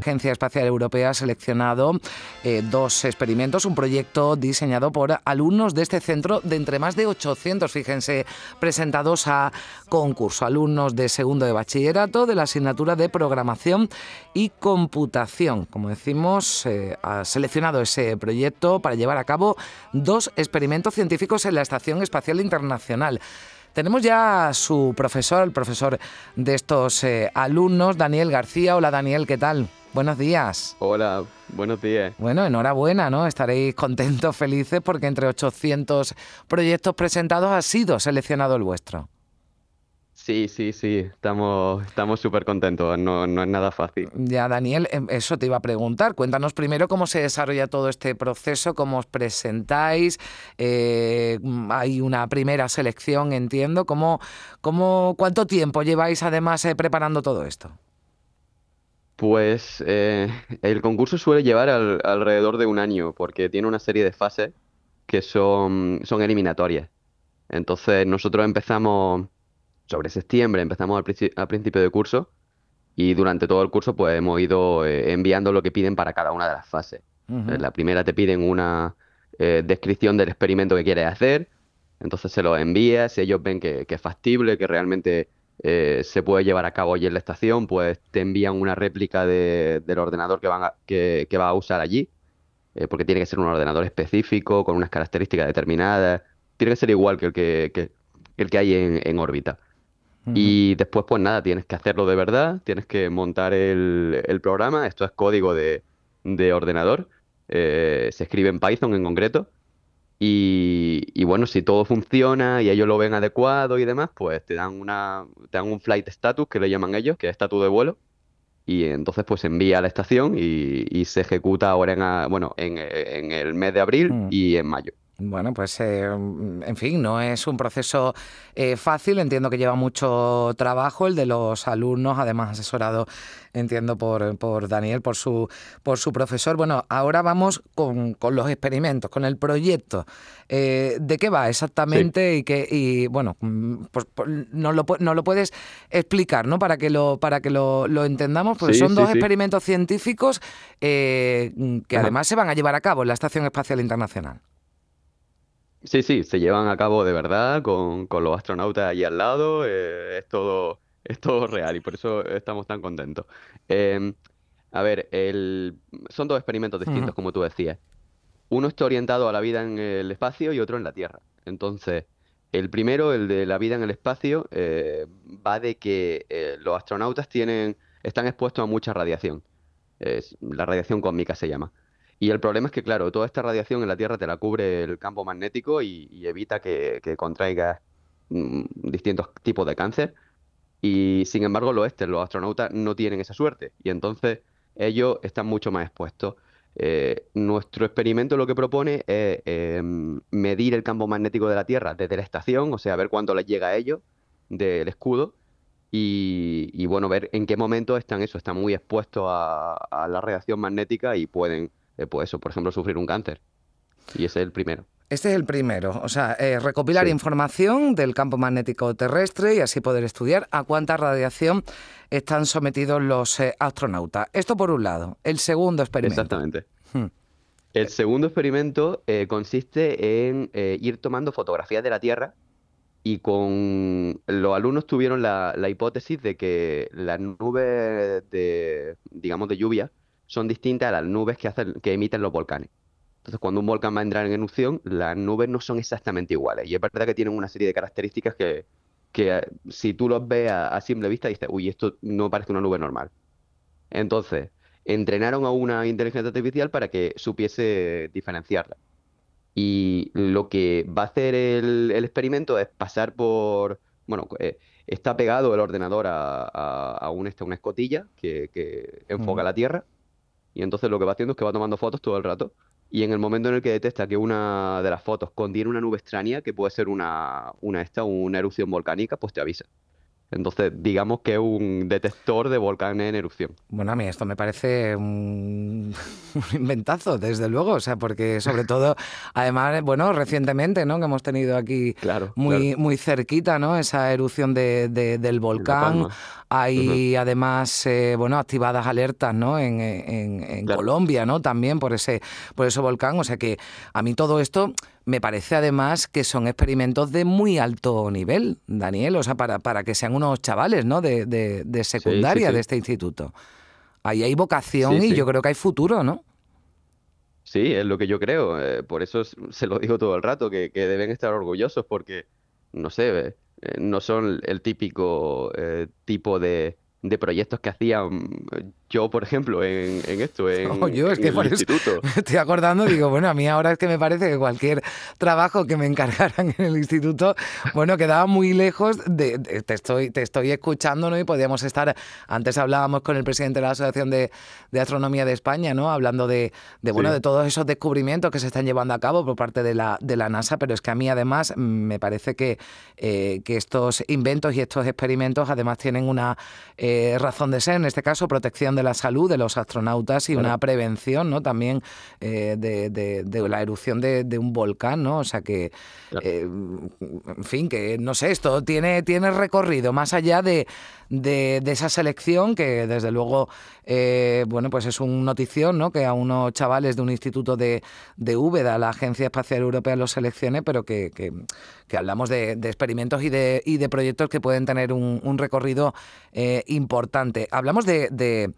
Agencia Espacial Europea ha seleccionado eh, dos experimentos, un proyecto diseñado por alumnos de este centro de entre más de 800, fíjense, presentados a concurso, alumnos de segundo de bachillerato de la asignatura de programación y computación. Como decimos, eh, ha seleccionado ese proyecto para llevar a cabo dos experimentos científicos en la Estación Espacial Internacional. Tenemos ya a su profesor, el profesor de estos eh, alumnos, Daniel García. Hola Daniel, ¿qué tal? Buenos días. Hola, buenos días. Bueno, enhorabuena, ¿no? Estaréis contentos, felices, porque entre 800 proyectos presentados ha sido seleccionado el vuestro. Sí, sí, sí, estamos estamos súper contentos, no, no es nada fácil. Ya, Daniel, em, eso te iba a preguntar. Cuéntanos primero cómo se desarrolla todo este proceso, cómo os presentáis. Eh, hay una primera selección, entiendo. ¿Cómo, cómo, ¿Cuánto tiempo lleváis además eh, preparando todo esto? Pues eh, el concurso suele llevar alrededor de un año, porque tiene una serie de fases que son, son eliminatorias. Entonces nosotros empezamos sobre septiembre, empezamos al, principio de curso y durante todo el curso pues hemos ido eh, enviando lo que piden para cada una de las fases. En la primera te piden una eh, descripción del experimento que quieres hacer, entonces se lo envías, si ellos ven que, que es factible, que realmente eh, se puede llevar a cabo allí en la estación, pues te envían una réplica del ordenador que, van a, que, va a usar allí, eh, porque tiene que ser un ordenador específico, con unas características determinadas, tiene que ser igual que el que, el que hay en, órbita. Y después, pues nada, tienes que hacerlo de verdad, tienes que montar el, programa, esto es código de, ordenador, eh, se escribe en Python en concreto, y, bueno, si todo funciona y ellos lo ven adecuado y demás, pues te dan una, te dan un flight status que le llaman ellos, que es estatus de vuelo. Y entonces pues envía a la estación y, se ejecuta ahora en, bueno, en, el mes de abril mm. y en mayo. Bueno, pues eh, en fin, no es un proceso eh, fácil, entiendo que lleva mucho trabajo el de los alumnos, además asesorado, entiendo, por, por Daniel, por su, por su profesor. Bueno, ahora vamos con, los experimentos, con el proyecto. Eh, ¿De qué va exactamente? Y que, y bueno, mm, pues, pues nos, lo, lo, puedes explicar, ¿no? Para que lo, para que lo, entendamos, pues son dos experimentos científicos que además se van a llevar a cabo en la Estación Espacial Internacional. Sí, sí, se llevan a cabo de verdad con, los astronautas allí al lado, eh, es todo, es todo real y por eso estamos tan contentos. Em, a ver, el, son dos experimentos distintos, como tú decías. Uno está orientado a la vida en el espacio y otro en la Tierra. Entonces, el primero, el de la vida en el espacio, eh, va de que eh, los astronautas tienen, están expuestos a mucha radiación. Es, la radiación cósmica se llama. Y el problema es que, claro, toda esta radiación en la Tierra te la cubre el campo magnético y, evita que, contraigas mm, distintos tipos de cáncer. Y sin embargo, los este, los astronautas, no tienen esa suerte. Y entonces ellos están mucho más expuestos. Eh, nuestro experimento lo que propone es em, medir el campo magnético de la Tierra desde la estación, o sea, ver cuánto les llega a ellos del escudo. Y, bueno, ver en qué momento están eso, están muy expuestos a, a la radiación magnética y pueden eh, pues eso, por ejemplo, sufrir un cáncer. Y ese es el primero. Este es el primero, o sea, eh, recopilar información del campo magnético terrestre y así poder estudiar a cuánta radiación están sometidos los eh, astronautas. Esto por un lado. El segundo experimento. Exactamente. Hmm. El segundo experimento consiste en ir tomando fotografías de la Tierra y con los alumnos tuvieron la, la hipótesis de que las nubes de, digamos, de lluvia son distintas a las nubes que, hacen, que emiten los volcanes. Entonces, cuando un volcán va a entrar en erupción, las nubes no son exactamente iguales. Y es verdad que tienen una serie de características que, eh, si tú los ves a, simple vista, dices, uy, esto no parece una nube normal. Entonces, entrenaron a una inteligencia artificial para que supiese diferenciarla. Y lo que va a hacer el, experimento es pasar por, bueno, eh, está pegado el ordenador a, a, una escotilla que, enfoca la Tierra y entonces lo que va haciendo es que va tomando fotos todo el rato. Y en el momento en el que detecta que una de las fotos contiene una nube extraña, que puede ser una, una esta, una erupción volcánica, pues te avisa. Entonces, digamos que es un detector de volcanes en erupción. Bueno, a mí esto me parece un, inventazo, desde luego, o sea, porque sobre todo, además, bueno, recientemente, ¿no? Que hemos tenido aquí muy, muy cerquita, ¿no? Esa erupción de, del volcán. Hay además, eh, bueno, activadas alertas, ¿no? En, en, Colombia, ¿no? También por ese, por ese volcán. O sea que a mí todo esto me parece además que son experimentos de muy alto nivel, Daniel, o sea, para, para que sean unos chavales, ¿no? De, de, secundaria de este instituto. Ahí hay vocación y yo creo que hay futuro, ¿no? Sí, es lo que yo creo. Eh, por eso se lo digo todo el rato, que, deben estar orgullosos porque, no sé, eh, no son el típico eh, tipo de, de proyectos que hacían yo, por ejemplo, en, esto, en, yo, es que el instituto. me estoy acordando, digo, bueno, a mí ahora es que me parece que cualquier trabajo que me encargaran en el instituto, bueno, quedaba muy lejos de, te estoy te estoy escuchando, ¿no? Y podíamos estar, antes hablábamos con el presidente de la Asociación de, Astronomía de España, ¿no? Hablando de, de bueno, de todos esos descubrimientos que se están llevando a cabo por parte de la, de la NASA, pero es que a mí además me parece que, eh, que estos inventos y estos experimentos además tienen una eh, razón de ser, en este caso protección de la salud de los astronautas y una prevención ¿no? también eh, de, la erupción de, un volcán, ¿no? O sea que, eh, en fin, que no sé, esto tiene, tiene recorrido más allá de, esa selección que desde luego, bueno, pues es un notición, ¿no? Que a unos chavales de un instituto de, de Úbeda, la Agencia Espacial Europea, los seleccione, pero que, que, hablamos de, experimentos y de, y de proyectos que pueden tener un, recorrido importante. Hablamos de, de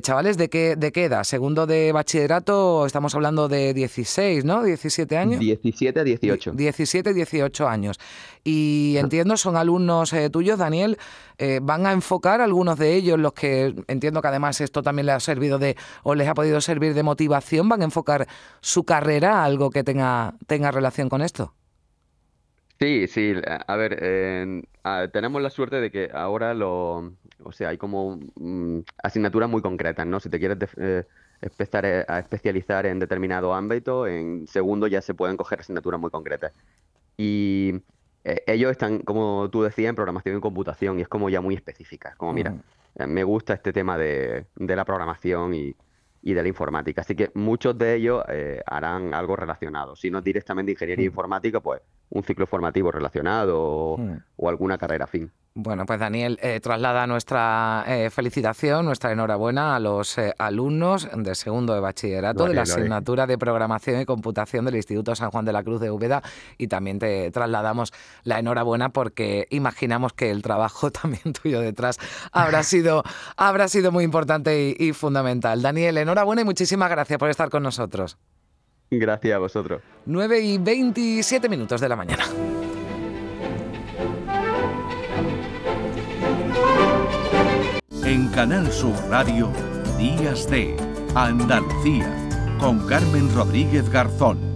chavales de qué, de qué edad? ¿Segundo de bachillerato? Estamos hablando de 16, ¿no? ¿17 años? 17 a 18. 17, 18 años. Y entiendo, son alumnos eh, tuyos, Daniel. Eh, ¿Van a enfocar algunos de ellos, los que entiendo que además esto también les ha servido de, o les ha podido servir de motivación, van a enfocar su carrera a algo que tenga, tenga relación con esto? Sí, sí, a ver, tenemos la suerte de que ahora lo, o sea, hay como mm, asignaturas muy concretas, ¿no? Si te quieres eh, empezar eh, a especializar en determinado ámbito, en segundo ya se pueden coger asignaturas muy concretas. Y eh, ellos están, como tú decías, en programación y computación, y es como ya muy específica, como mira, me gusta este tema de, de la programación y, y de la informática. Así que muchos de ellos eh, harán algo relacionado. Si no directamente ingeniería mm. informática, pues un ciclo formativo relacionado o, mm. o alguna carrera fin. Bueno, pues Daniel, eh, traslada nuestra eh, felicitación, nuestra enhorabuena a los eh, alumnos de segundo de bachillerato de la asignatura de Programación y Computación del Instituto San Juan de la Cruz de Úbeda y también te trasladamos la enhorabuena porque imaginamos que el trabajo también tuyo detrás habrá sido, habrá sido muy importante y, y fundamental. Daniel, enhorabuena y muchísimas gracias por estar con nosotros. Gracias a vosotros. 9 y 27 minutos de la mañana. En Canal Sur Radio, Días de Andalucía, con Carmen Rodríguez Garzón.